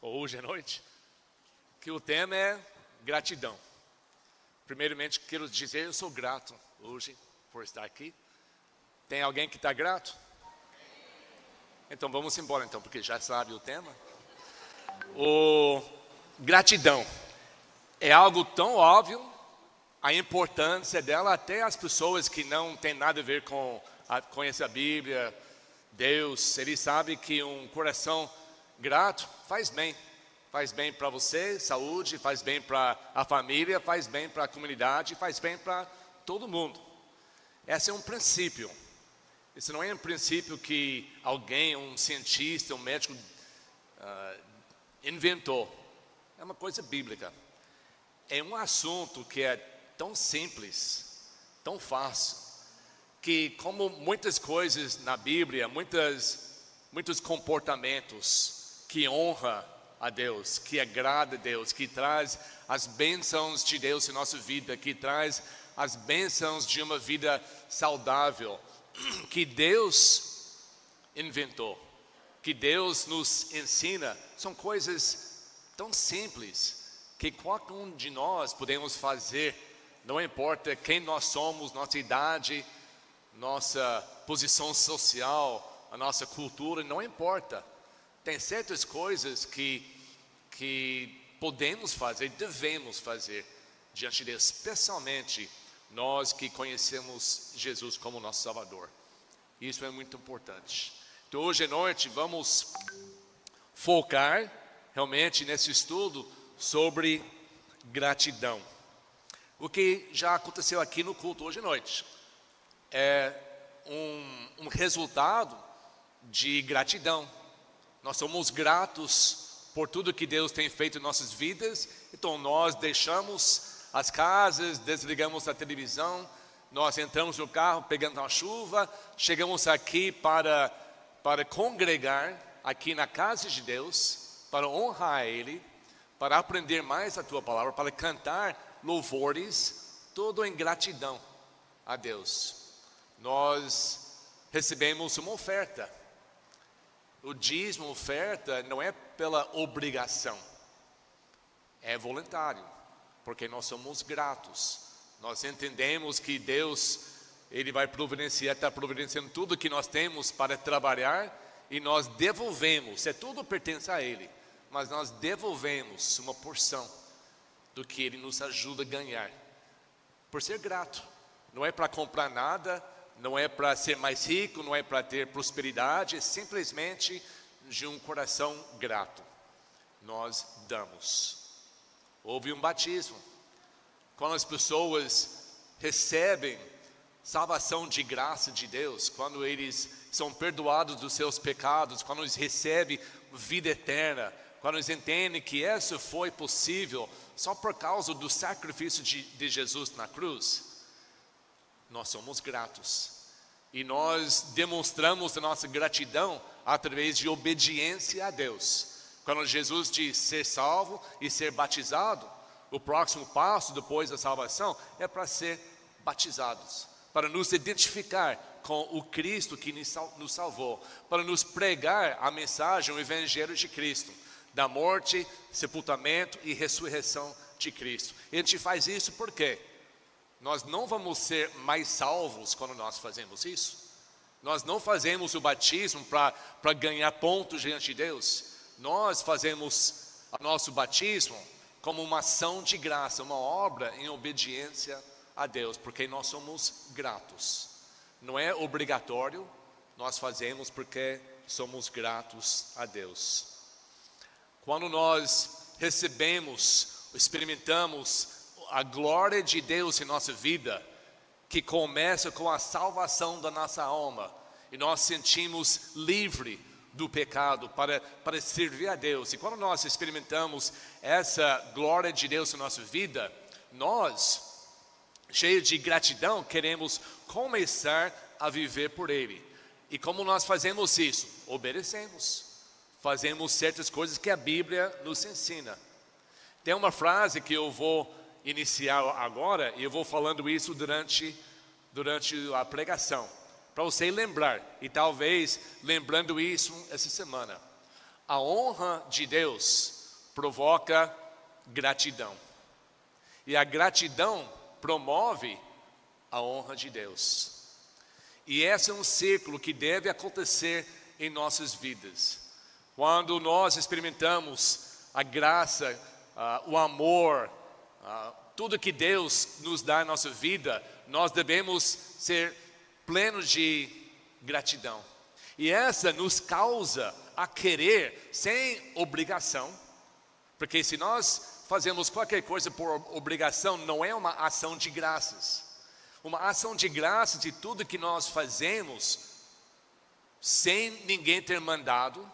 ou hoje à noite, que o tema é gratidão. Primeiramente, quero dizer, eu sou grato hoje por estar aqui. Tem alguém que está grato? Então vamos embora então, porque já sabe o tema. O gratidão é algo tão óbvio, a importância dela até as pessoas que não têm nada a ver com a, conhecer a Bíblia, Deus, ele sabe que um coração grato faz bem. Faz bem para você, saúde, faz bem para a família, faz bem para a comunidade, faz bem para todo mundo. Esse é um princípio. Esse não é um princípio que alguém, um cientista, um médico uh, inventou. É uma coisa bíblica. É um assunto que é tão simples, tão fácil, que como muitas coisas na Bíblia, muitas, muitos comportamentos que honra a Deus, que agrada a Deus, que traz as bênçãos de Deus em nossa vida, que traz as bênçãos de uma vida saudável, que Deus inventou, que Deus nos ensina, são coisas tão simples que qualquer um de nós podemos fazer, não importa quem nós somos, nossa idade, nossa posição social, a nossa cultura, não importa. Tem certas coisas que, que podemos fazer, devemos fazer diante de especialmente nós que conhecemos Jesus como nosso Salvador. Isso é muito importante. Então, hoje à noite, vamos focar realmente nesse estudo sobre gratidão. O que já aconteceu aqui no culto hoje à noite é um, um resultado de gratidão. Nós somos gratos por tudo que Deus tem feito em nossas vidas, então nós deixamos as casas, desligamos a televisão, nós entramos no carro pegando a chuva, chegamos aqui para, para congregar aqui na casa de Deus, para honrar Ele, para aprender mais a Tua palavra, para cantar louvores, tudo em gratidão a Deus. Nós recebemos uma oferta. O dízimo, oferta, não é pela obrigação, é voluntário porque nós somos gratos. Nós entendemos que Deus, Ele vai providenciar, está providenciando tudo que nós temos para trabalhar e nós devolvemos, é tudo pertence a Ele, mas nós devolvemos uma porção do que Ele nos ajuda a ganhar, por ser grato. Não é para comprar nada, não é para ser mais rico, não é para ter prosperidade, é simplesmente de um coração grato. Nós damos. Houve um batismo. Quando as pessoas recebem salvação de graça de Deus, quando eles são perdoados dos seus pecados, quando eles recebem vida eterna, quando eles entendem que isso foi possível só por causa do sacrifício de, de Jesus na cruz, nós somos gratos. E nós demonstramos a nossa gratidão através de obediência a Deus. Quando Jesus diz ser salvo e ser batizado, o próximo passo depois da salvação é para ser batizados, para nos identificar com o Cristo que nos salvou, para nos pregar a mensagem, o Evangelho de Cristo, da morte, sepultamento e ressurreição de Cristo. E a gente faz isso porque nós não vamos ser mais salvos quando nós fazemos isso. Nós não fazemos o batismo para ganhar pontos diante de Deus nós fazemos o nosso batismo como uma ação de graça, uma obra em obediência a Deus, porque nós somos gratos. Não é obrigatório, nós fazemos porque somos gratos a Deus. Quando nós recebemos, experimentamos a glória de Deus em nossa vida, que começa com a salvação da nossa alma, e nós sentimos livre do pecado, para, para servir a Deus. E quando nós experimentamos essa glória de Deus na nossa vida, nós, cheios de gratidão, queremos começar a viver por Ele. E como nós fazemos isso? Obedecemos. Fazemos certas coisas que a Bíblia nos ensina. Tem uma frase que eu vou iniciar agora, e eu vou falando isso durante, durante a pregação para você lembrar, e talvez lembrando isso essa semana. a honra de Deus provoca gratidão. E a gratidão promove a honra de Deus. E esse é um ciclo que deve acontecer em nossas vidas. Quando nós experimentamos a graça, uh, o amor, uh, tudo que Deus nos dá em nossa vida, nós devemos ser plenos de gratidão. E essa nos causa a querer sem obrigação, porque se nós fazemos qualquer coisa por obrigação, não é uma ação de graças. Uma ação de graças de tudo que nós fazemos sem ninguém ter mandado,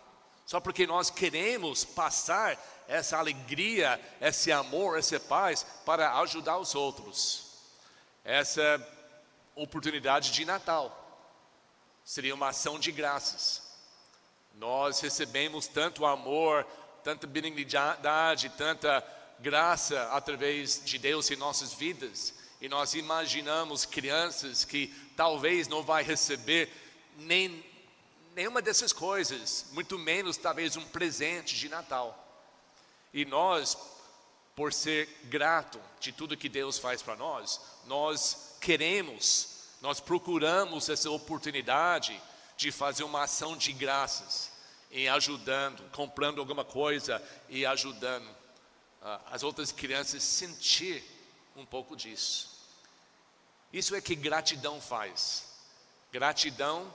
só porque nós queremos passar essa alegria, esse amor, essa paz para ajudar os outros. Essa oportunidade de Natal seria uma ação de graças. Nós recebemos tanto amor, tanta benignidade, tanta graça através de Deus em nossas vidas, e nós imaginamos crianças que talvez não vai receber nem nenhuma dessas coisas, muito menos talvez um presente de Natal. E nós, por ser grato de tudo que Deus faz para nós, nós queremos, nós procuramos essa oportunidade de fazer uma ação de graças, em ajudando, comprando alguma coisa e ajudando uh, as outras crianças sentir um pouco disso. Isso é que gratidão faz. Gratidão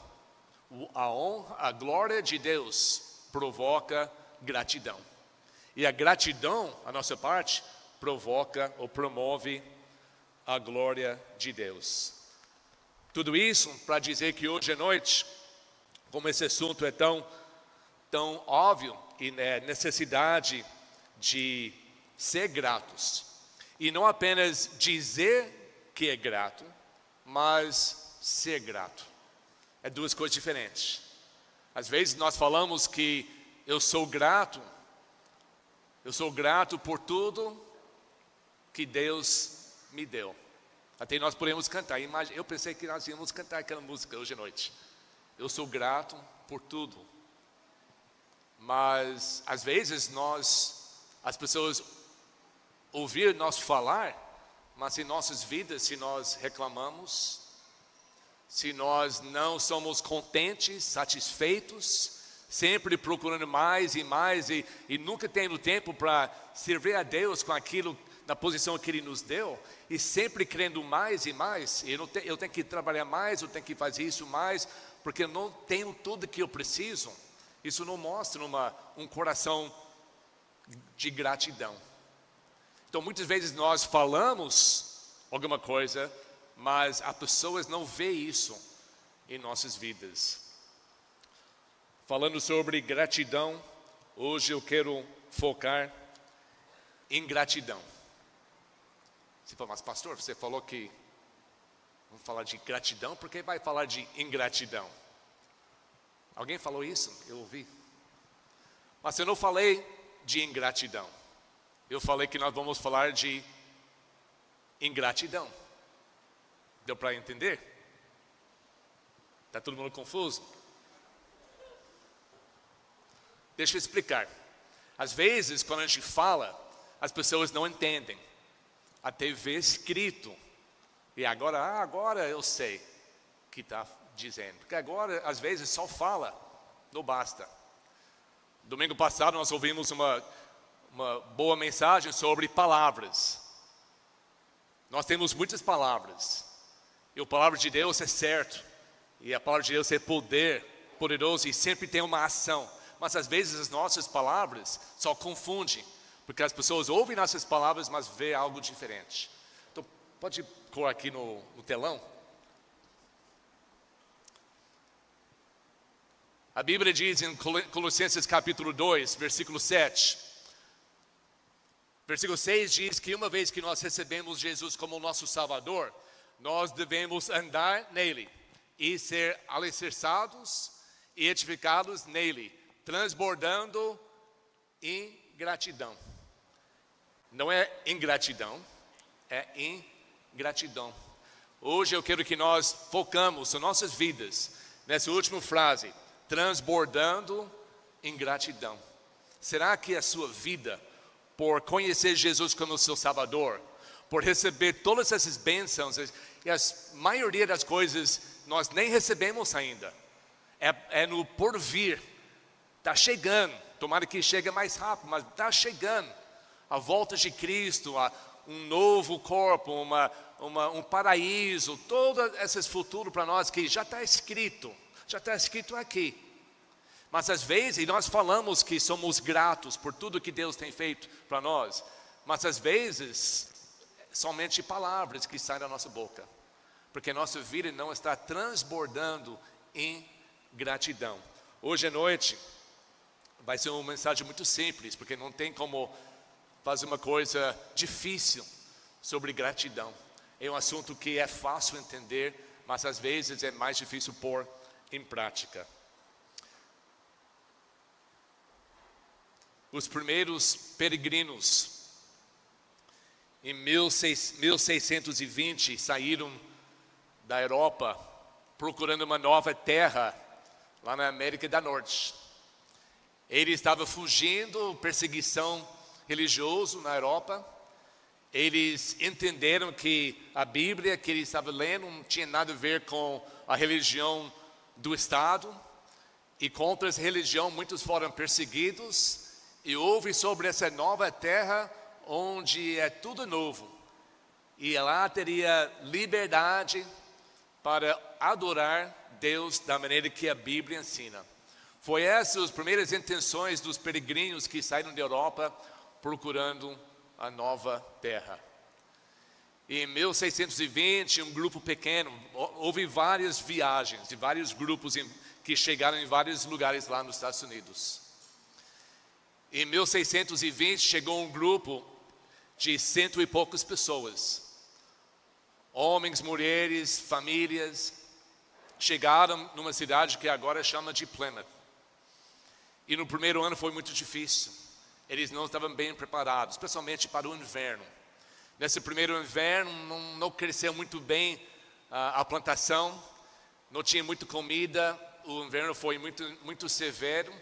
a honra, a glória de Deus provoca gratidão. E a gratidão, a nossa parte, provoca ou promove a glória de Deus. Tudo isso para dizer que hoje à noite, como esse assunto é tão, tão óbvio e né, necessidade de ser gratos, e não apenas dizer que é grato, mas ser grato é duas coisas diferentes. Às vezes nós falamos que eu sou grato, eu sou grato por tudo que Deus me deu. Até nós podemos cantar. Eu pensei que nós íamos cantar aquela música hoje à noite. Eu sou grato por tudo. Mas às vezes nós, as pessoas ouvir nós falar, mas em nossas vidas, se nós reclamamos, se nós não somos contentes, satisfeitos, sempre procurando mais e mais e, e nunca tendo tempo para servir a Deus com aquilo na posição que Ele nos deu e sempre querendo mais e mais. Eu, te, eu tenho que trabalhar mais, eu tenho que fazer isso mais, porque eu não tenho tudo que eu preciso. Isso não mostra uma, um coração de gratidão. Então, muitas vezes nós falamos alguma coisa, mas as pessoas não vê isso em nossas vidas. Falando sobre gratidão, hoje eu quero focar em gratidão. Você fala, mas pastor, você falou que vamos falar de gratidão, por que vai falar de ingratidão? Alguém falou isso? Eu ouvi. Mas eu não falei de ingratidão. Eu falei que nós vamos falar de ingratidão. Deu para entender? Está todo mundo confuso? Deixa eu explicar. Às vezes, quando a gente fala, as pessoas não entendem. Até ver escrito. E agora, ah, agora eu sei o que está dizendo. Porque agora, às vezes, só fala, não basta. Domingo passado nós ouvimos uma, uma boa mensagem sobre palavras. Nós temos muitas palavras. E a palavra de Deus é certo. E a palavra de Deus é poder, poderoso e sempre tem uma ação. Mas às vezes as nossas palavras só confundem, porque as pessoas ouvem nossas palavras, mas vê algo diferente. Então, pode pôr aqui no, no telão. A Bíblia diz em Colossenses capítulo 2, versículo 7. Versículo 6 diz que uma vez que nós recebemos Jesus como nosso Salvador, nós devemos andar nele e ser alicerçados e edificados nele, transbordando em gratidão. Não é ingratidão, é ingratidão. Hoje eu quero que nós focamos as nossas vidas nessa última frase, transbordando em gratidão. Será que a sua vida, por conhecer Jesus como seu Salvador, por receber todas essas bênçãos, e a maioria das coisas nós nem recebemos ainda, é, é no porvir, está chegando, tomara que chegue mais rápido, mas está chegando. A volta de Cristo, a, um novo corpo, uma, uma, um paraíso, todo esse futuro para nós que já está escrito, já está escrito aqui. Mas às vezes nós falamos que somos gratos por tudo que Deus tem feito para nós, mas às vezes somente palavras que saem da nossa boca, porque nossa vida não está transbordando em gratidão. Hoje à noite vai ser uma mensagem muito simples, porque não tem como faz uma coisa difícil sobre gratidão. É um assunto que é fácil entender, mas às vezes é mais difícil pôr em prática. Os primeiros peregrinos em 1620 saíram da Europa procurando uma nova terra lá na América do Norte. Ele estava fugindo perseguição religioso na Europa. Eles entenderam que a Bíblia que ele estava lendo não tinha nada a ver com a religião do Estado. E contra essa religião muitos foram perseguidos. E houve sobre essa nova terra onde é tudo novo. E lá teria liberdade para adorar Deus da maneira que a Bíblia ensina. Foi essas as primeiras intenções dos peregrinos que saíram da Europa procurando a nova terra. Em 1620, um grupo pequeno, houve várias viagens de vários grupos que chegaram em vários lugares lá nos Estados Unidos. Em 1620 chegou um grupo de cento e poucas pessoas, homens, mulheres, famílias, chegaram numa cidade que agora chama de Plymouth. E no primeiro ano foi muito difícil eles não estavam bem preparados, especialmente para o inverno. Nesse primeiro inverno não, não cresceu muito bem uh, a plantação, não tinha muita comida, o inverno foi muito, muito severo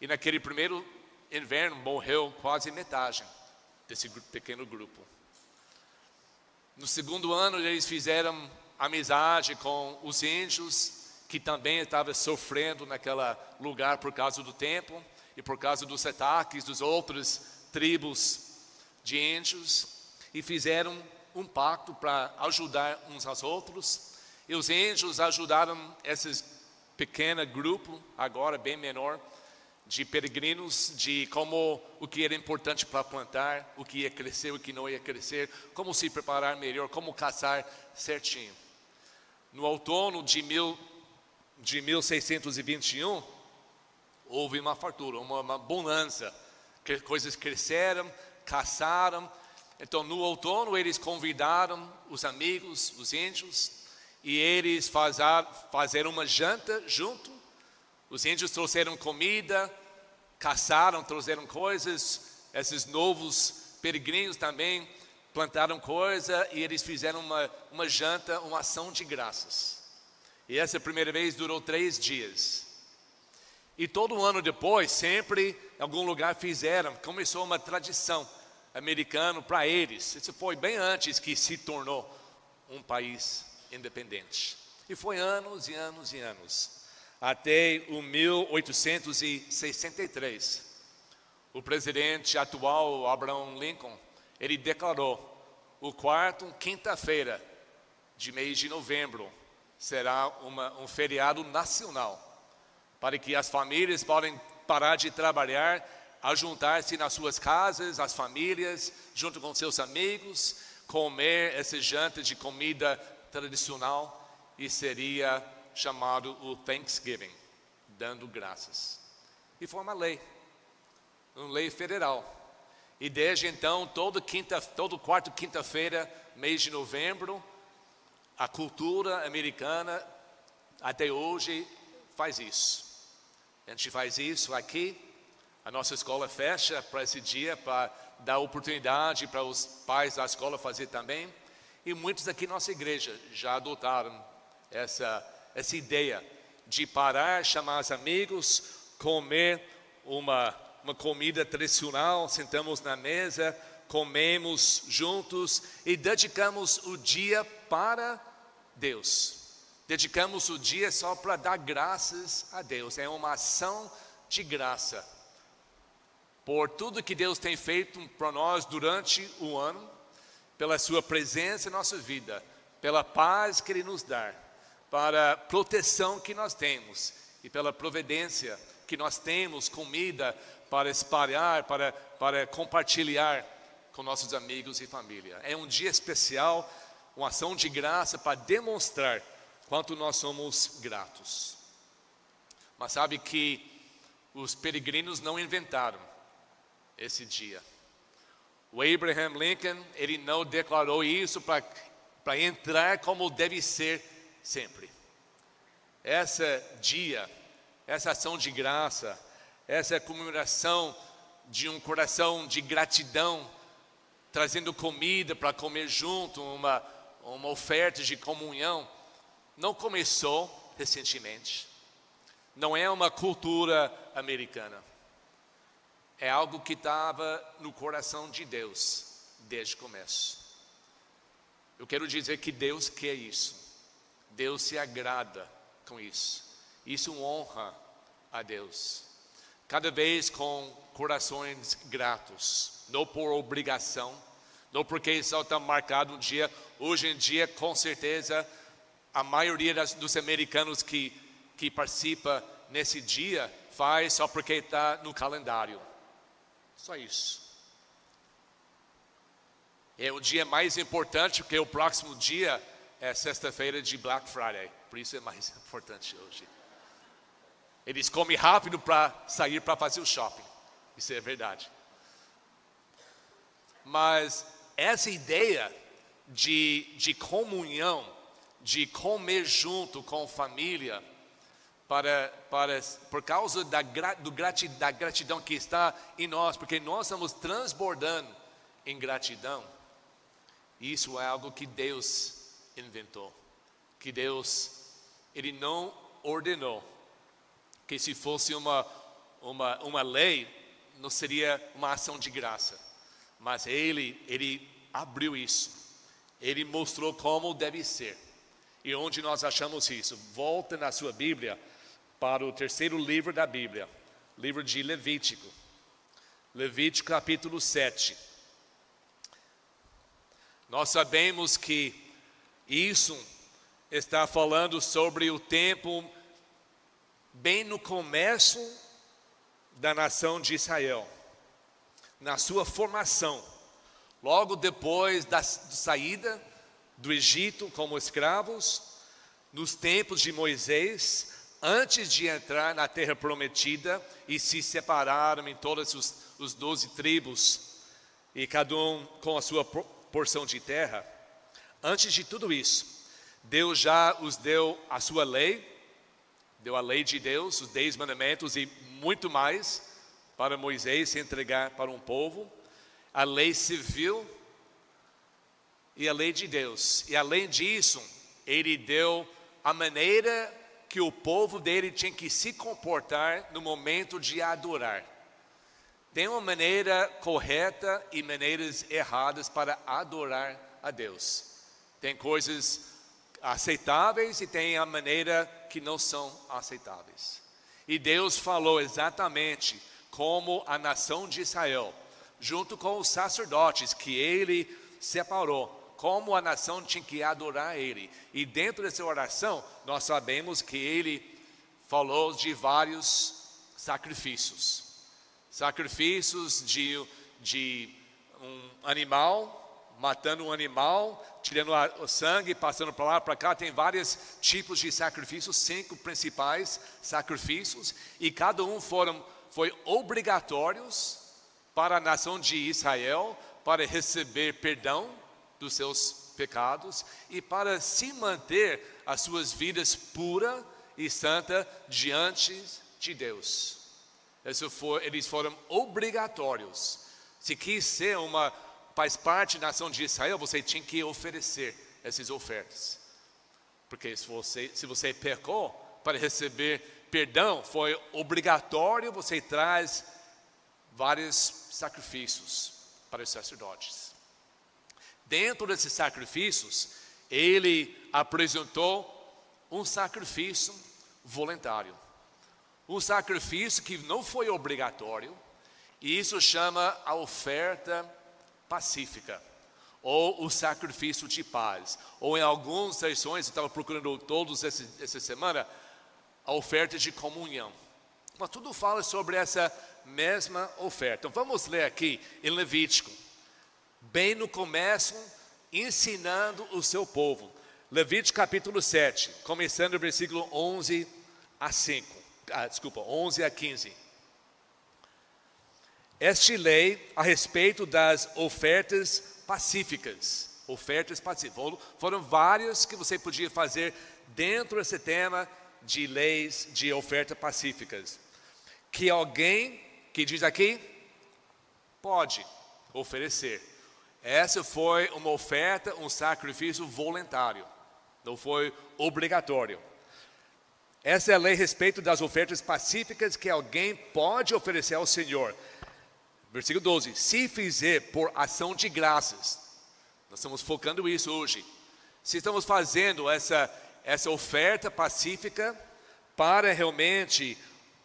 e naquele primeiro inverno morreu quase metade desse pequeno grupo. No segundo ano eles fizeram amizade com os índios que também estavam sofrendo naquele lugar por causa do tempo e por causa dos ataques dos outros tribos de índios e fizeram um pacto para ajudar uns aos outros. E os índios ajudaram esse pequeno grupo, agora bem menor, de peregrinos, de como o que era importante para plantar, o que ia crescer, o que não ia crescer, como se preparar melhor, como caçar certinho. No outono de, mil, de 1621, houve uma fartura, uma, uma bonança, coisas cresceram, caçaram. Então, no outono, eles convidaram os amigos, os índios, e eles fizeram uma janta junto. Os índios trouxeram comida, caçaram, trouxeram coisas. Esses novos peregrinos também plantaram coisa e eles fizeram uma, uma janta, uma ação de graças. E essa primeira vez durou três dias. E todo ano depois, sempre em algum lugar fizeram, começou uma tradição americana para eles. Isso foi bem antes que se tornou um país independente. E foi anos e anos e anos, até o 1863. O presidente atual, Abraham Lincoln, ele declarou: o quarto quinta-feira de mês de novembro será uma, um feriado nacional para que as famílias podem parar de trabalhar, ajuntar-se nas suas casas, as famílias, junto com seus amigos, comer esse janta de comida tradicional e seria chamado o Thanksgiving, dando graças. E foi uma lei, uma lei federal. E desde então, todo quinta, todo quarto quinta-feira, mês de novembro, a cultura americana até hoje faz isso. A gente faz isso aqui. A nossa escola fecha para esse dia, para dar oportunidade para os pais da escola fazer também. E muitos aqui na nossa igreja já adotaram essa, essa ideia de parar, chamar os amigos, comer uma uma comida tradicional, sentamos na mesa, comemos juntos e dedicamos o dia para Deus. Dedicamos o dia só para dar graças a Deus. É uma ação de graça por tudo que Deus tem feito para nós durante o ano, pela Sua presença em nossa vida, pela paz que Ele nos dá, para a proteção que nós temos e pela providência que nós temos, comida para espalhar, para, para compartilhar com nossos amigos e família. É um dia especial, uma ação de graça para demonstrar quanto nós somos gratos. Mas sabe que os peregrinos não inventaram esse dia. O Abraham Lincoln, ele não declarou isso para entrar como deve ser sempre. Essa dia, essa ação de graça, essa comemoração de um coração de gratidão, trazendo comida para comer junto, uma, uma oferta de comunhão, não começou recentemente. Não é uma cultura americana. É algo que estava no coração de Deus desde o começo. Eu quero dizer que Deus quer isso. Deus se agrada com isso. Isso honra a Deus. Cada vez com corações gratos, não por obrigação, não porque só está marcado um dia. Hoje em dia, com certeza, a maioria das, dos americanos que, que participa nesse dia faz só porque está no calendário. Só isso. É o dia mais importante porque o próximo dia é sexta-feira de Black Friday. Por isso é mais importante hoje. Eles comem rápido para sair para fazer o shopping. Isso é verdade. Mas essa ideia de, de comunhão, de comer junto com família, para, para, por causa da, do gratidão, da gratidão que está em nós, porque nós estamos transbordando em gratidão. Isso é algo que Deus inventou, que Deus, Ele não ordenou, que se fosse uma, uma, uma lei, não seria uma ação de graça, mas Ele, Ele abriu isso, Ele mostrou como deve ser. E onde nós achamos isso? Volta na sua Bíblia para o terceiro livro da Bíblia, livro de Levítico. Levítico capítulo 7. Nós sabemos que isso está falando sobre o tempo bem no começo da nação de Israel, na sua formação, logo depois da saída do Egito como escravos, nos tempos de Moisés, antes de entrar na terra prometida e se separaram em todas os, doze tribos, e cada um com a sua porção de terra. Antes de tudo isso, Deus já os deu a sua lei, deu a lei de Deus, os dez mandamentos e muito mais para Moisés se entregar para um povo, a lei civil e a lei de Deus. E além disso, ele deu a maneira que o povo dele tinha que se comportar no momento de adorar. Tem uma maneira correta e maneiras erradas para adorar a Deus. Tem coisas aceitáveis e tem a maneira que não são aceitáveis. E Deus falou exatamente como a nação de Israel, junto com os sacerdotes que ele separou, como a nação tinha que adorar Ele. E dentro dessa oração, nós sabemos que Ele falou de vários sacrifícios sacrifícios de, de um animal, matando um animal, tirando o sangue, passando para lá para cá. Tem vários tipos de sacrifícios, cinco principais sacrifícios, e cada um foram foi obrigatórios para a nação de Israel para receber perdão dos seus pecados e para se manter as suas vidas pura e santa diante de Deus. For, eles foram obrigatórios. Se quis ser uma faz parte da nação de Israel, você tinha que oferecer essas ofertas. Porque se você, se você pecou, para receber perdão, foi obrigatório você traz vários sacrifícios para os sacerdotes. Dentro desses sacrifícios, ele apresentou um sacrifício voluntário. Um sacrifício que não foi obrigatório, e isso chama a oferta pacífica, ou o sacrifício de paz. Ou em algumas sessões, eu estava procurando todos essa, essa semana, a oferta de comunhão. Mas tudo fala sobre essa mesma oferta. Então vamos ler aqui em Levítico, bem no começo, ensinando o seu povo. Levítico capítulo 7, começando o versículo 11 a 5. Ah, desculpa, 11 a 15. Este lei a respeito das ofertas pacíficas. Ofertas pacíficas. Foram várias que você podia fazer dentro desse tema de leis de oferta pacíficas. Que alguém que diz aqui pode oferecer. Essa foi uma oferta, um sacrifício voluntário não foi obrigatório. Essa é a lei a respeito das ofertas pacíficas que alguém pode oferecer ao Senhor. Versículo 12: Se fizer por ação de graças, nós estamos focando isso hoje. Se estamos fazendo essa, essa oferta pacífica para realmente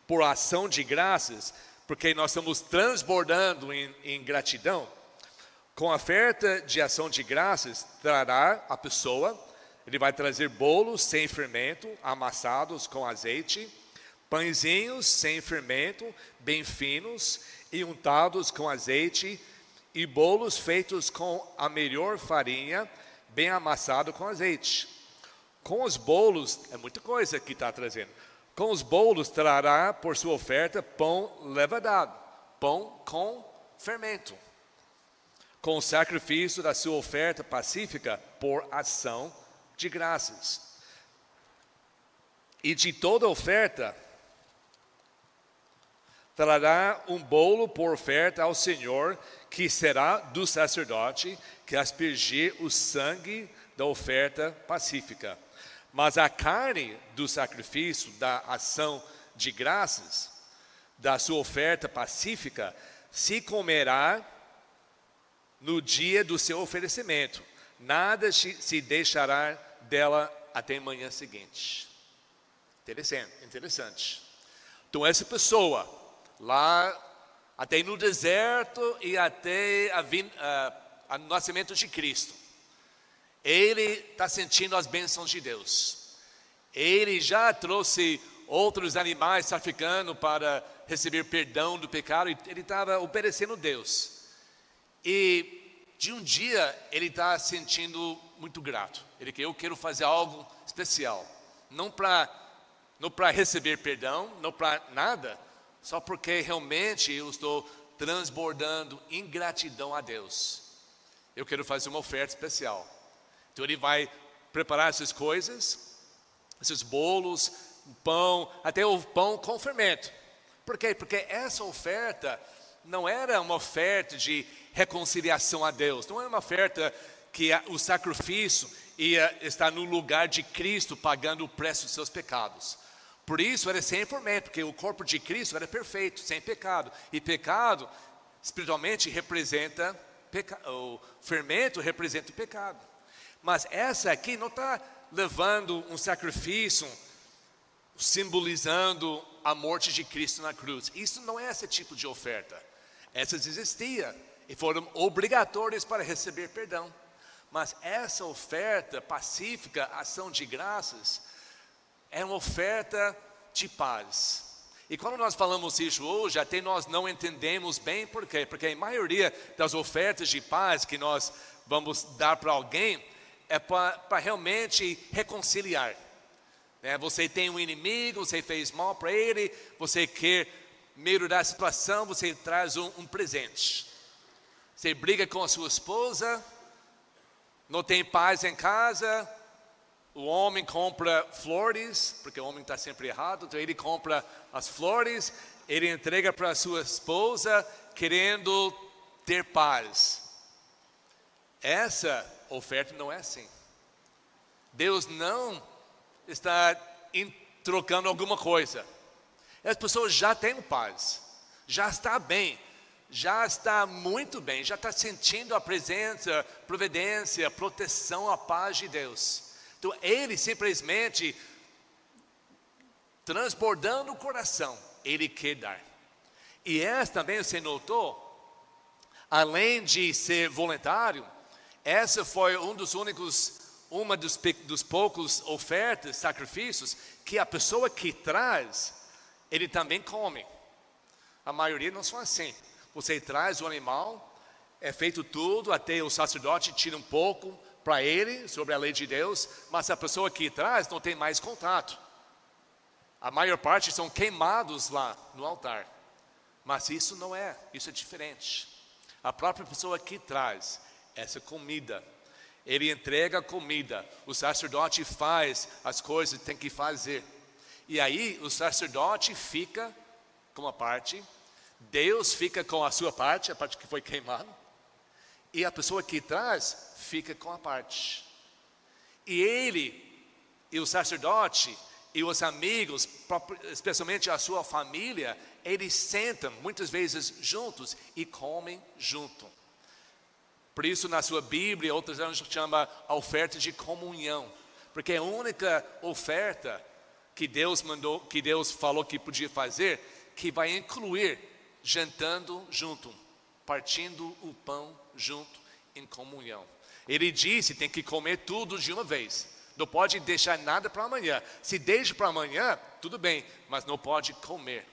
por ação de graças, porque nós estamos transbordando em, em gratidão, com a oferta de ação de graças, trará a pessoa ele vai trazer bolos sem fermento, amassados com azeite, pãezinhos sem fermento, bem finos e untados com azeite, e bolos feitos com a melhor farinha, bem amassado com azeite. Com os bolos, é muita coisa que está trazendo. Com os bolos trará por sua oferta pão levadado, pão com fermento. Com o sacrifício da sua oferta pacífica por ação de graças. E de toda oferta, trará um bolo por oferta ao Senhor, que será do sacerdote, que aspergir o sangue da oferta pacífica. Mas a carne do sacrifício, da ação de graças, da sua oferta pacífica, se comerá no dia do seu oferecimento. Nada se deixará dela até manhã seguinte. Interessante, interessante. Então essa pessoa lá até no deserto e até o nascimento de Cristo, ele está sentindo as bênçãos de Deus. Ele já trouxe outros animais sacrificando para receber perdão do pecado. Ele estava obedecendo Deus. E de um dia ele está sentindo muito grato. Ele que eu quero fazer algo especial, não para não para receber perdão, não para nada, só porque realmente eu estou transbordando em gratidão a Deus. Eu quero fazer uma oferta especial. Então ele vai preparar essas coisas, esses bolos, pão, até o pão com fermento. Por quê? Porque essa oferta não era uma oferta de reconciliação a Deus, não era uma oferta que o sacrifício ia estar no lugar de Cristo pagando o preço dos seus pecados. Por isso era sem fermento, porque o corpo de Cristo era perfeito, sem pecado. E pecado, espiritualmente, representa. O fermento representa o pecado. Mas essa aqui não está levando um sacrifício simbolizando a morte de Cristo na cruz. Isso não é esse tipo de oferta. Essas existiam e foram obrigatórias para receber perdão. Mas essa oferta pacífica, ação de graças, é uma oferta de paz. E quando nós falamos isso hoje, até nós não entendemos bem por quê. Porque a maioria das ofertas de paz que nós vamos dar para alguém é para realmente reconciliar. É, você tem um inimigo, você fez mal para ele, você quer melhorar a situação, você traz um, um presente. Você briga com a sua esposa, não tem paz em casa, o homem compra flores, porque o homem está sempre errado, então ele compra as flores, ele entrega para a sua esposa, querendo ter paz. Essa oferta não é assim. Deus não está trocando alguma coisa. As pessoas já têm paz, já está bem, já está muito bem, já está sentindo a presença, providência, proteção, a paz de Deus. Então ele simplesmente transbordando o coração, ele quer dar. E essa também você notou, além de ser voluntário, essa foi um dos únicos, uma dos, dos poucos ofertas, sacrifícios que a pessoa que traz, ele também come. A maioria não são assim. Você traz o animal, é feito tudo, até o sacerdote tira um pouco para ele sobre a lei de Deus, mas a pessoa que traz não tem mais contato. A maior parte são queimados lá no altar. Mas isso não é, isso é diferente. A própria pessoa que traz essa comida, ele entrega a comida, o sacerdote faz as coisas que tem que fazer. E aí o sacerdote fica com uma parte, Deus fica com a sua parte, a parte que foi queimada, e a pessoa que traz fica com a parte. E ele e o sacerdote e os amigos, especialmente a sua família, eles sentam muitas vezes juntos e comem junto. Por isso, na sua Bíblia, outras vezes chama a oferta de comunhão, porque é a única oferta que Deus mandou, que Deus falou que podia fazer, que vai incluir jantando junto, partindo o pão junto em comunhão. Ele disse tem que comer tudo de uma vez. Não pode deixar nada para amanhã. Se deixa para amanhã, tudo bem, mas não pode comer.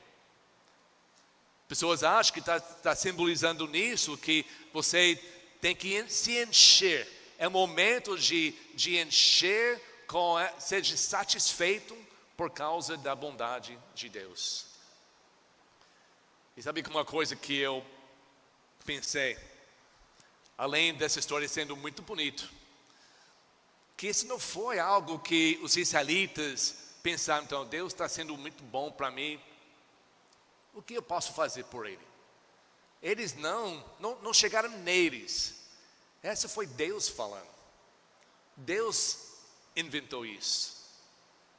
Pessoas acham que está tá simbolizando nisso que você tem que se encher. É momento de, de encher, com, seja satisfeito por causa da bondade de Deus. E sabe que uma coisa que eu pensei, além dessa história sendo muito bonito, que isso não foi algo que os israelitas pensaram, então, Deus está sendo muito bom para mim, o que eu posso fazer por ele? Eles não, não, não chegaram neles, essa foi Deus falando, Deus inventou isso,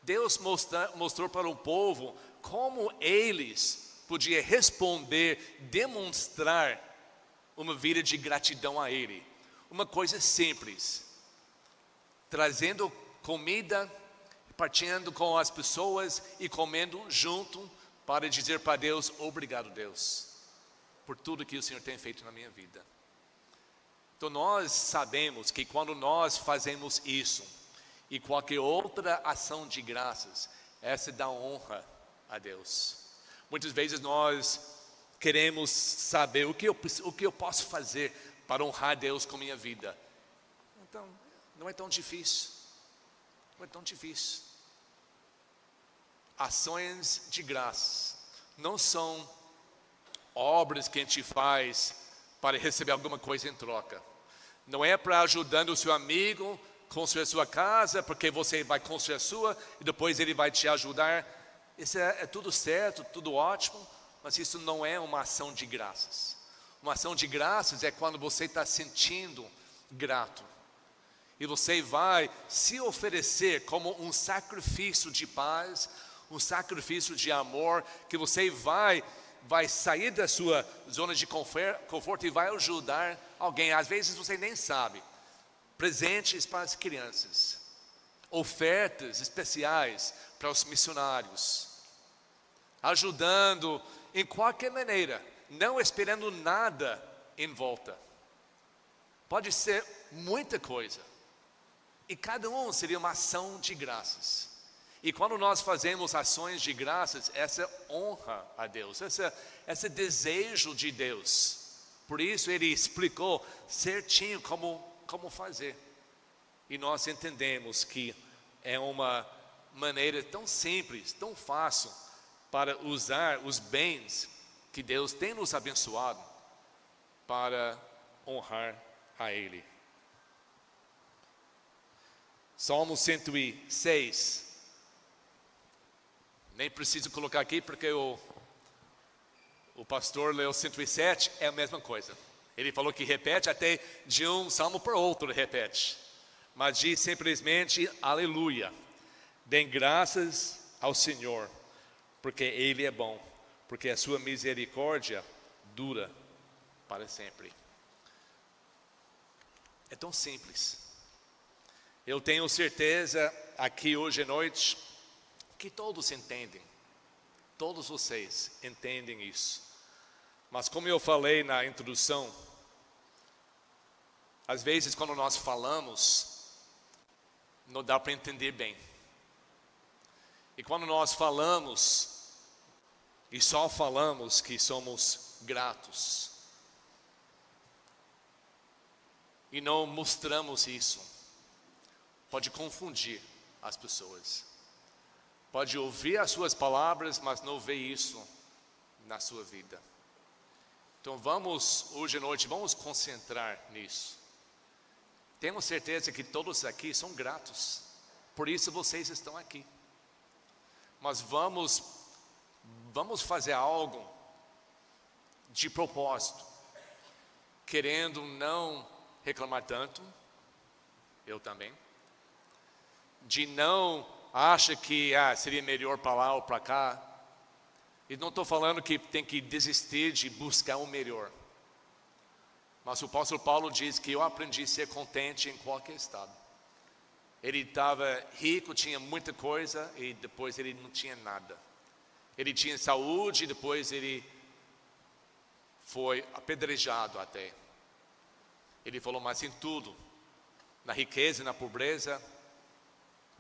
Deus mostra, mostrou para o povo como eles podiam responder, demonstrar uma vida de gratidão a Ele, uma coisa simples, trazendo comida, partilhando com as pessoas e comendo junto para dizer para Deus: obrigado, Deus, por tudo que o Senhor tem feito na minha vida. Então, nós sabemos que quando nós fazemos isso e qualquer outra ação de graças, essa dá honra a Deus. Muitas vezes nós queremos saber o que eu, o que eu posso fazer para honrar Deus com minha vida. Então, não é tão difícil. Não é tão difícil. Ações de graça não são obras que a gente faz para receber alguma coisa em troca. Não é para ajudando o seu amigo construir a sua casa, porque você vai construir a sua e depois ele vai te ajudar. Isso é, é tudo certo, tudo ótimo, mas isso não é uma ação de graças. Uma ação de graças é quando você está sentindo grato e você vai se oferecer como um sacrifício de paz, um sacrifício de amor, que você vai vai sair da sua zona de conforto e vai ajudar alguém. Às vezes você nem sabe. Presentes para as crianças, ofertas especiais para os missionários, ajudando em qualquer maneira, não esperando nada em volta. Pode ser muita coisa. E cada um seria uma ação de graças. E quando nós fazemos ações de graças, essa honra a Deus, essa, esse desejo de Deus. Por isso ele explicou certinho como, como fazer. E nós entendemos que é uma maneira tão simples, tão fácil para usar os bens que Deus tem nos abençoado para honrar a Ele. Salmo 106. Nem preciso colocar aqui porque o, o pastor leu 107, é a mesma coisa. Ele falou que repete até de um salmo para outro, repete. Mas diz simplesmente aleluia. Dêem graças ao Senhor, porque Ele é bom, porque a sua misericórdia dura para sempre. É tão simples. Eu tenho certeza aqui hoje à noite que todos entendem, todos vocês entendem isso. Mas como eu falei na introdução, às vezes quando nós falamos, não dá para entender bem. E quando nós falamos, e só falamos que somos gratos, e não mostramos isso, pode confundir as pessoas. Pode ouvir as suas palavras, mas não ver isso na sua vida. Então vamos, hoje à noite, vamos concentrar nisso. Temos certeza que todos aqui são gratos, por isso vocês estão aqui. Mas vamos, vamos fazer algo de propósito, querendo não reclamar tanto, eu também, de não acha que ah, seria melhor para lá ou para cá, e não estou falando que tem que desistir de buscar o melhor. Mas o apóstolo Paulo diz que eu aprendi a ser contente em qualquer estado. Ele estava rico, tinha muita coisa e depois ele não tinha nada. Ele tinha saúde e depois ele foi apedrejado até. Ele falou, mas em tudo, na riqueza e na pobreza,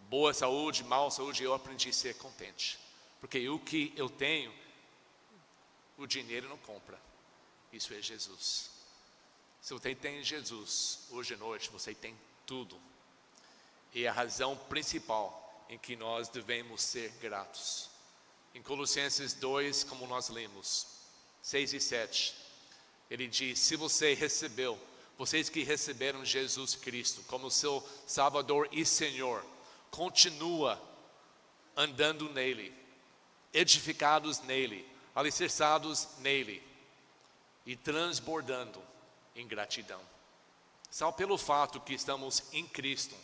boa saúde, mal saúde, eu aprendi a ser contente. Porque o que eu tenho, o dinheiro não compra. Isso é Jesus. Se você tem Jesus, hoje à noite você tem tudo. E a razão principal em que nós devemos ser gratos. Em Colossenses 2, como nós lemos, 6 e 7, ele diz: Se você recebeu, vocês que receberam Jesus Cristo como seu Salvador e Senhor, continua andando nele, edificados nele, alicerçados nele e transbordando em gratidão. Só pelo fato que estamos em Cristo,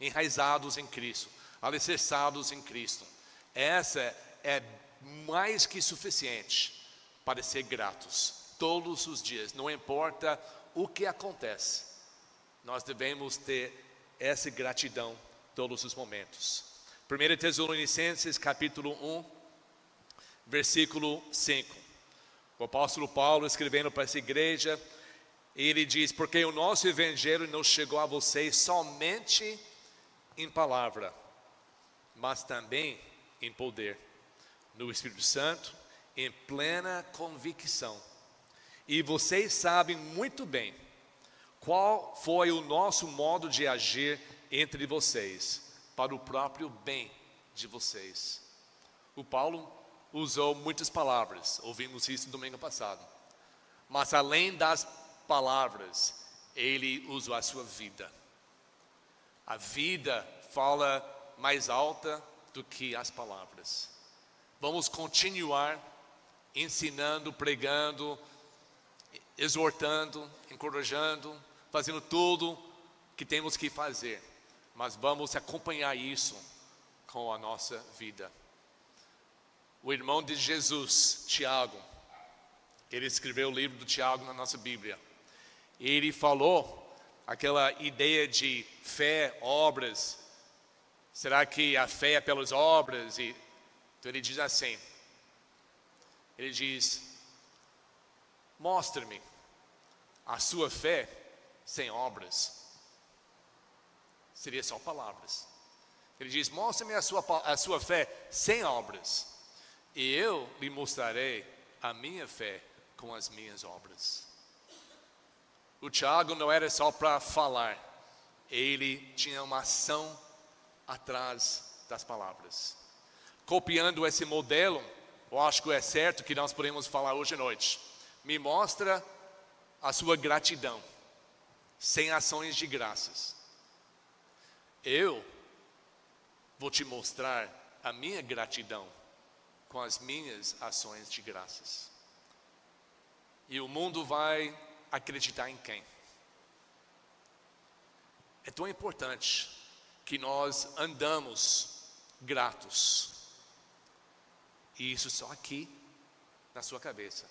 enraizados em Cristo, alicerçados em Cristo. Essa é mais que suficiente para ser gratos todos os dias, não importa o que acontece. Nós devemos ter essa gratidão todos os momentos. 1 Tessalonicenses capítulo 1, versículo 5. O apóstolo Paulo escrevendo para essa igreja, ele diz: Porque o nosso evangelho não chegou a vocês somente em palavra, mas também em poder, no Espírito Santo, em plena convicção. E vocês sabem muito bem qual foi o nosso modo de agir entre vocês, para o próprio bem de vocês. O Paulo usou muitas palavras, ouvimos isso no domingo passado. Mas além das palavras, ele usou a sua vida. A vida fala mais alta do que as palavras. Vamos continuar ensinando, pregando, exortando, encorajando, fazendo tudo que temos que fazer, mas vamos acompanhar isso com a nossa vida o irmão de Jesus, Tiago, ele escreveu o livro do Tiago na nossa Bíblia. Ele falou aquela ideia de fé, obras. Será que a fé é pelas obras? E, então ele diz assim: ele diz, mostre-me a sua fé sem obras. Seria só palavras. Ele diz: mostre-me a sua, a sua fé sem obras e eu lhe mostrarei a minha fé com as minhas obras. O Tiago não era só para falar, ele tinha uma ação atrás das palavras. Copiando esse modelo, eu acho que é certo que nós podemos falar hoje à noite. Me mostra a sua gratidão, sem ações de graças. Eu vou te mostrar a minha gratidão com as minhas ações de graças. E o mundo vai acreditar em quem? É tão importante que nós andamos gratos. E isso só aqui na sua cabeça.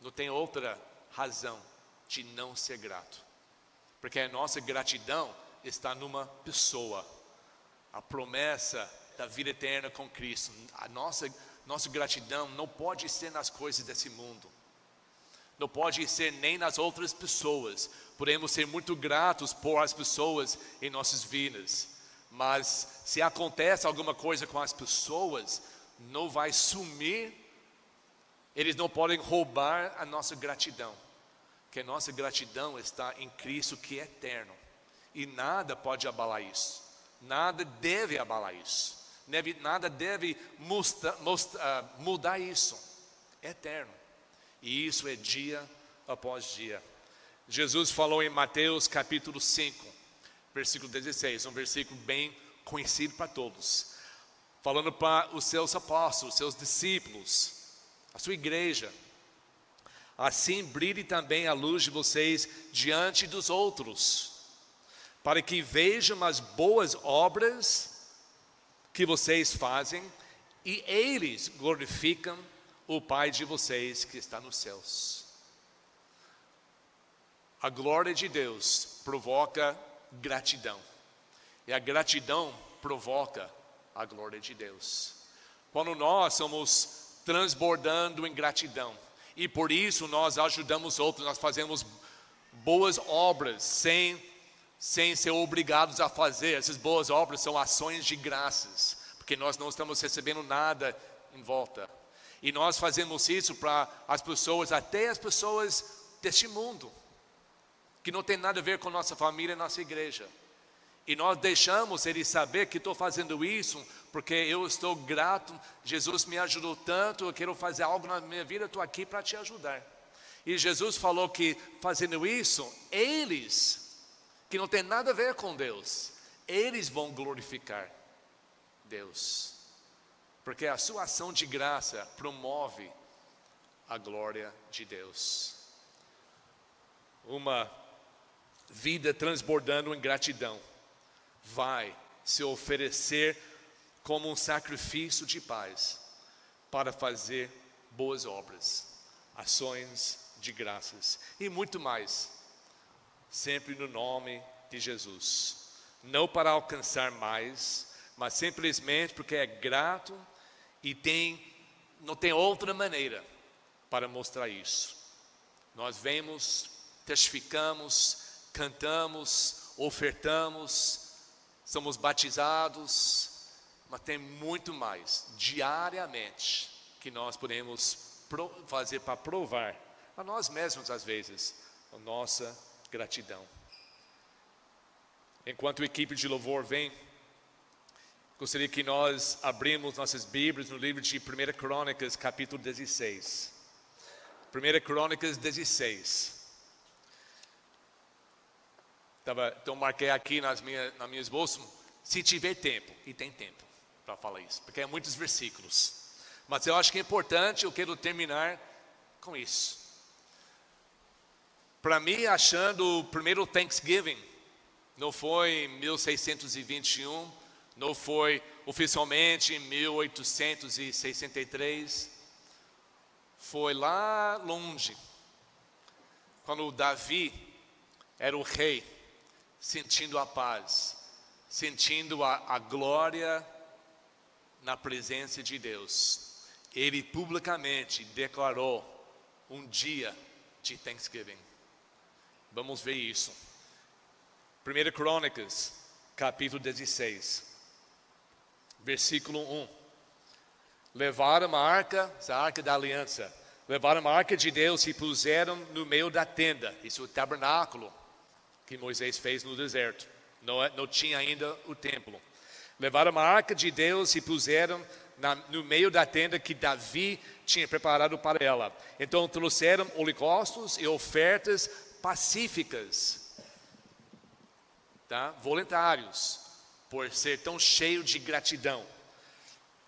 Não tem outra razão de não ser grato. Porque a nossa gratidão está numa pessoa. A promessa da vida eterna com Cristo. A nossa, nossa gratidão não pode ser nas coisas desse mundo. Não pode ser nem nas outras pessoas. Podemos ser muito gratos por as pessoas em nossas vidas. Mas se acontece alguma coisa com as pessoas, não vai sumir. Eles não podem roubar a nossa gratidão. Que a nossa gratidão está em Cristo que é eterno. E nada pode abalar isso. Nada deve abalar isso nada deve musta, musta, uh, mudar isso. É eterno. E isso é dia após dia. Jesus falou em Mateus capítulo 5, versículo 16, um versículo bem conhecido para todos. Falando para os seus apóstolos, seus discípulos, a sua igreja. Assim brilhe também a luz de vocês diante dos outros, para que vejam as boas obras que vocês fazem e eles glorificam o Pai de vocês que está nos céus. A glória de Deus provoca gratidão, e a gratidão provoca a glória de Deus. Quando nós somos transbordando em gratidão, e por isso nós ajudamos outros, nós fazemos boas obras sem sem ser obrigados a fazer. Essas boas obras são ações de graças, porque nós não estamos recebendo nada em volta. E nós fazemos isso para as pessoas, até as pessoas deste mundo, que não tem nada a ver com nossa família e nossa igreja. E nós deixamos eles saber que estou fazendo isso porque eu estou grato, Jesus me ajudou tanto, eu quero fazer algo na minha vida, estou aqui para te ajudar. E Jesus falou que fazendo isso, eles que não tem nada a ver com Deus, eles vão glorificar Deus, porque a sua ação de graça promove a glória de Deus. Uma vida transbordando em gratidão vai se oferecer como um sacrifício de paz para fazer boas obras, ações de graças e muito mais sempre no nome de Jesus. Não para alcançar mais, mas simplesmente porque é grato e tem não tem outra maneira para mostrar isso. Nós vemos, testificamos, cantamos, ofertamos, somos batizados, mas tem muito mais diariamente que nós podemos fazer para provar a nós mesmos às vezes a nossa gratidão. Enquanto a equipe de louvor vem, gostaria que nós abrimos nossas Bíblias no livro de 1 Crônicas, capítulo 16. 1 Crônicas 16. Tava, então marquei aqui nas minhas, minhas bolsas, se tiver tempo, e tem tempo para falar isso, porque é muitos versículos. Mas eu acho que é importante, eu quero terminar com isso. Para mim, achando o primeiro Thanksgiving, não foi em 1621, não foi oficialmente em 1863, foi lá longe, quando Davi era o rei, sentindo a paz, sentindo a, a glória na presença de Deus. Ele publicamente declarou um dia de Thanksgiving. Vamos ver isso. 1 Crônicas, capítulo 16, versículo 1. Levaram a arca, a arca da aliança, levaram a arca de Deus e puseram no meio da tenda, isso é o tabernáculo que Moisés fez no deserto, não, é, não tinha ainda o templo. Levaram a arca de Deus e puseram na, no meio da tenda que Davi tinha preparado para ela. Então trouxeram holocaustos e ofertas pacíficas, tá? voluntários, por ser tão cheio de gratidão.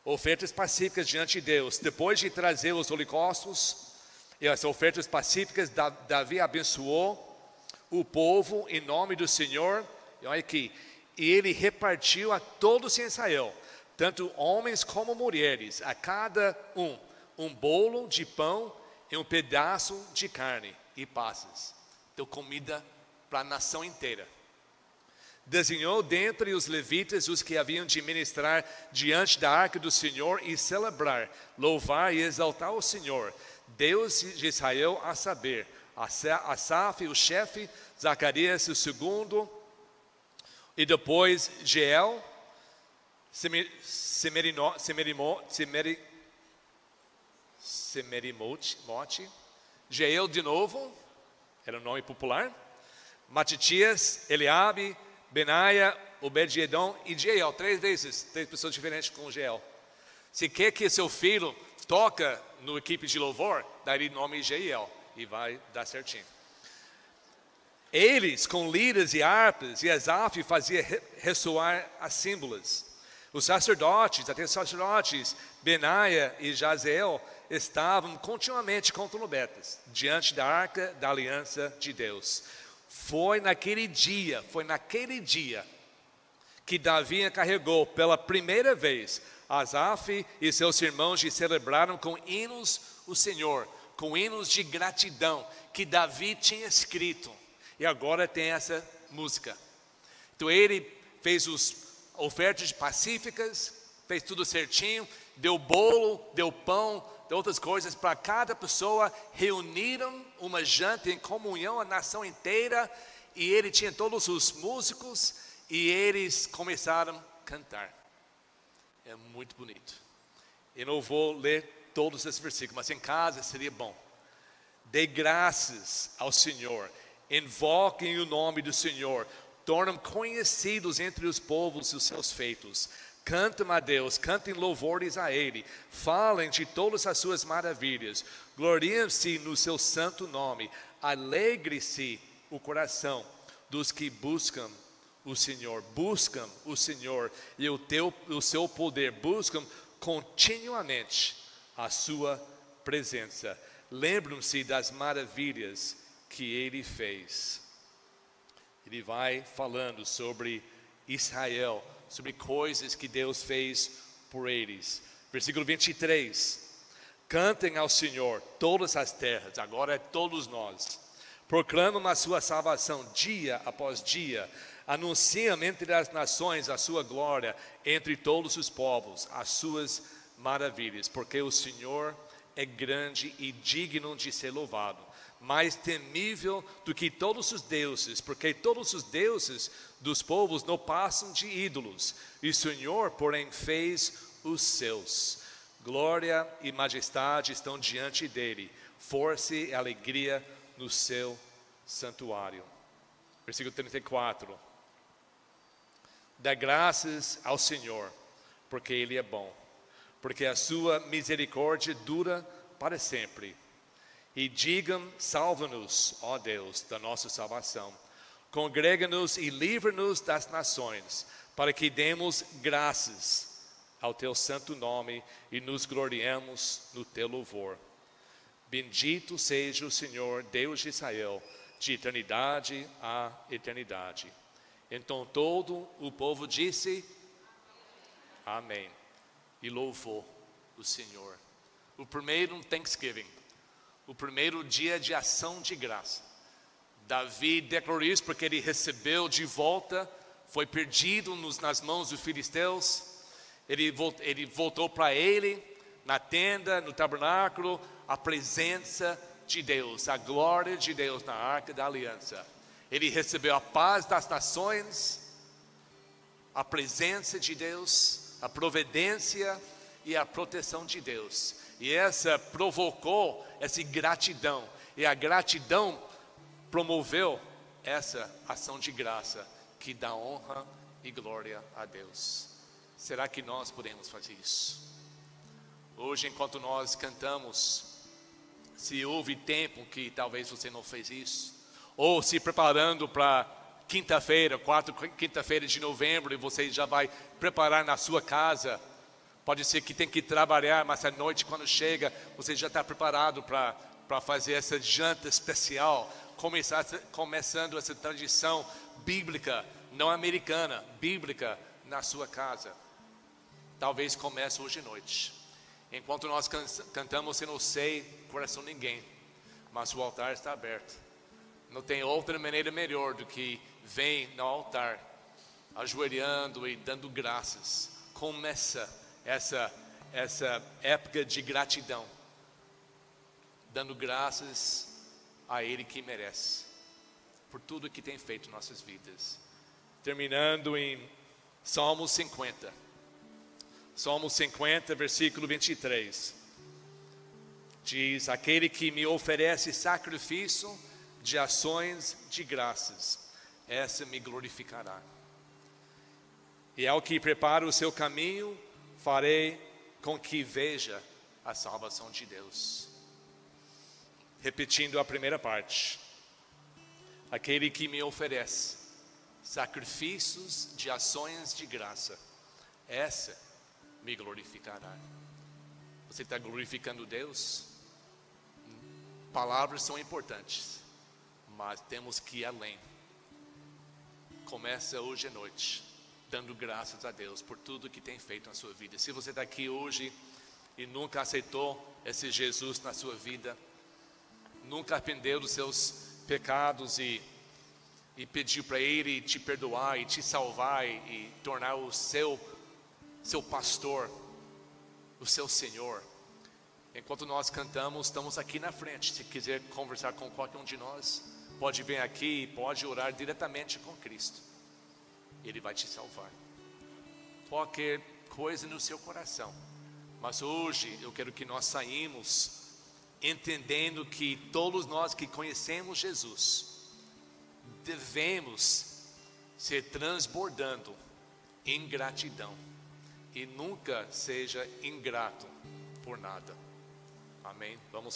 Ofertas pacíficas diante de Deus. Depois de trazer os holocaustos e as ofertas pacíficas, Davi abençoou o povo em nome do Senhor. E olha aqui, e ele repartiu a todos em Israel, tanto homens como mulheres, a cada um, um bolo de pão e um pedaço de carne e passas. Deu comida para a nação inteira. Desenhou dentre os levitas os que haviam de ministrar diante da arca do Senhor e celebrar, louvar e exaltar o Senhor, Deus de Israel, a saber, Asaf, o chefe, Zacarias, o segundo, e depois Jeel, Semerimote, Jeel de novo, era um nome popular, Matitias, Eliabe, Benaia, Obed-Edom e Jeel, três vezes, três pessoas diferentes com Jeel. Se quer que seu filho toca no equipe de louvor, o nome Jeel e vai dar certinho. Eles, com liras e harpas, e Asaf fazia ressoar as símbolos. Os sacerdotes, até os sacerdotes, Benaia e Jazeel, estavam continuamente com trombetas diante da arca da aliança de Deus. Foi naquele dia, foi naquele dia que Davi carregou pela primeira vez Asaf e seus irmãos e celebraram com hinos o Senhor, com hinos de gratidão que Davi tinha escrito. E agora tem essa música. Então ele fez os ofertas pacíficas, fez tudo certinho, deu bolo, deu pão, deu outras coisas para cada pessoa, reuniram uma janta em comunhão a nação inteira, e ele tinha todos os músicos e eles começaram a cantar. É muito bonito. Eu não vou ler todos esses versículos, mas em casa seria bom. Dê graças ao Senhor invoquem o nome do Senhor, tornam conhecidos entre os povos os seus feitos. Cantem a Deus, cantem louvores a Ele, falem de todas as suas maravilhas, gloriem-se no seu santo nome, alegre-se o coração dos que buscam o Senhor, buscam o Senhor e o, teu, o seu poder, buscam continuamente a sua presença. Lembram-se das maravilhas que ele fez. Ele vai falando sobre Israel, sobre coisas que Deus fez por eles. Versículo 23. Cantem ao Senhor todas as terras, agora é todos nós. Proclamam a sua salvação dia após dia. Anunciam entre as nações a sua glória, entre todos os povos, as suas porque o Senhor é grande e digno de ser louvado mais temível do que todos os deuses, porque todos os deuses dos povos não passam de ídolos, e o Senhor, porém, fez os seus. Glória e majestade estão diante dele, força e alegria no seu santuário. Versículo 34. Dá graças ao Senhor, porque Ele é bom, porque a sua misericórdia dura para sempre e digam: salva-nos, ó Deus, da nossa salvação. Congrega-nos e livra-nos das nações, para que demos graças ao teu santo nome e nos gloriemos no teu louvor. Bendito seja o Senhor, Deus de Israel, de eternidade a eternidade. Então todo o povo disse: Amém. E louvou o Senhor. O primeiro Thanksgiving o primeiro dia de ação de graça. Davi declarou isso porque ele recebeu de volta, foi perdido nos, nas mãos dos filisteus. Ele, ele voltou para ele, na tenda, no tabernáculo, a presença de Deus, a glória de Deus na arca da aliança. Ele recebeu a paz das nações, a presença de Deus, a providência e a proteção de Deus. E essa provocou essa gratidão. E a gratidão promoveu essa ação de graça que dá honra e glória a Deus. Será que nós podemos fazer isso? Hoje, enquanto nós cantamos, se houve tempo que talvez você não fez isso, ou se preparando para quinta-feira, quarta quinta-feira de novembro, e você já vai preparar na sua casa Pode ser que tem que trabalhar, mas à noite, quando chega, você já está preparado para fazer essa janta especial, começar, começando essa tradição bíblica, não americana, bíblica, na sua casa. Talvez comece hoje à noite. Enquanto nós cantamos, eu não sei coração de ninguém, mas o altar está aberto. Não tem outra maneira melhor do que vem no altar, ajoelhando e dando graças. Começa essa essa época de gratidão, dando graças a Ele que merece, por tudo que tem feito em nossas vidas. Terminando em Salmo 50. Salmo 50, versículo 23. Diz: Aquele que me oferece sacrifício de ações de graças, essa me glorificará. E ao que prepara o seu caminho, farei com que veja a salvação de Deus. Repetindo a primeira parte: aquele que me oferece sacrifícios de ações de graça, essa me glorificará. Você está glorificando Deus? Palavras são importantes, mas temos que ir além. Começa hoje à noite dando graças a Deus por tudo que tem feito na sua vida. Se você está aqui hoje e nunca aceitou esse Jesus na sua vida, nunca arrependeu dos seus pecados e, e pediu para Ele te perdoar e te salvar e, e tornar o seu, seu pastor, o seu Senhor. Enquanto nós cantamos, estamos aqui na frente. Se quiser conversar com qualquer um de nós, pode vir aqui e pode orar diretamente com Cristo. Ele vai te salvar. Qualquer coisa no seu coração. Mas hoje eu quero que nós saímos entendendo que todos nós que conhecemos Jesus devemos ser transbordando em gratidão e nunca seja ingrato por nada. Amém. Vamos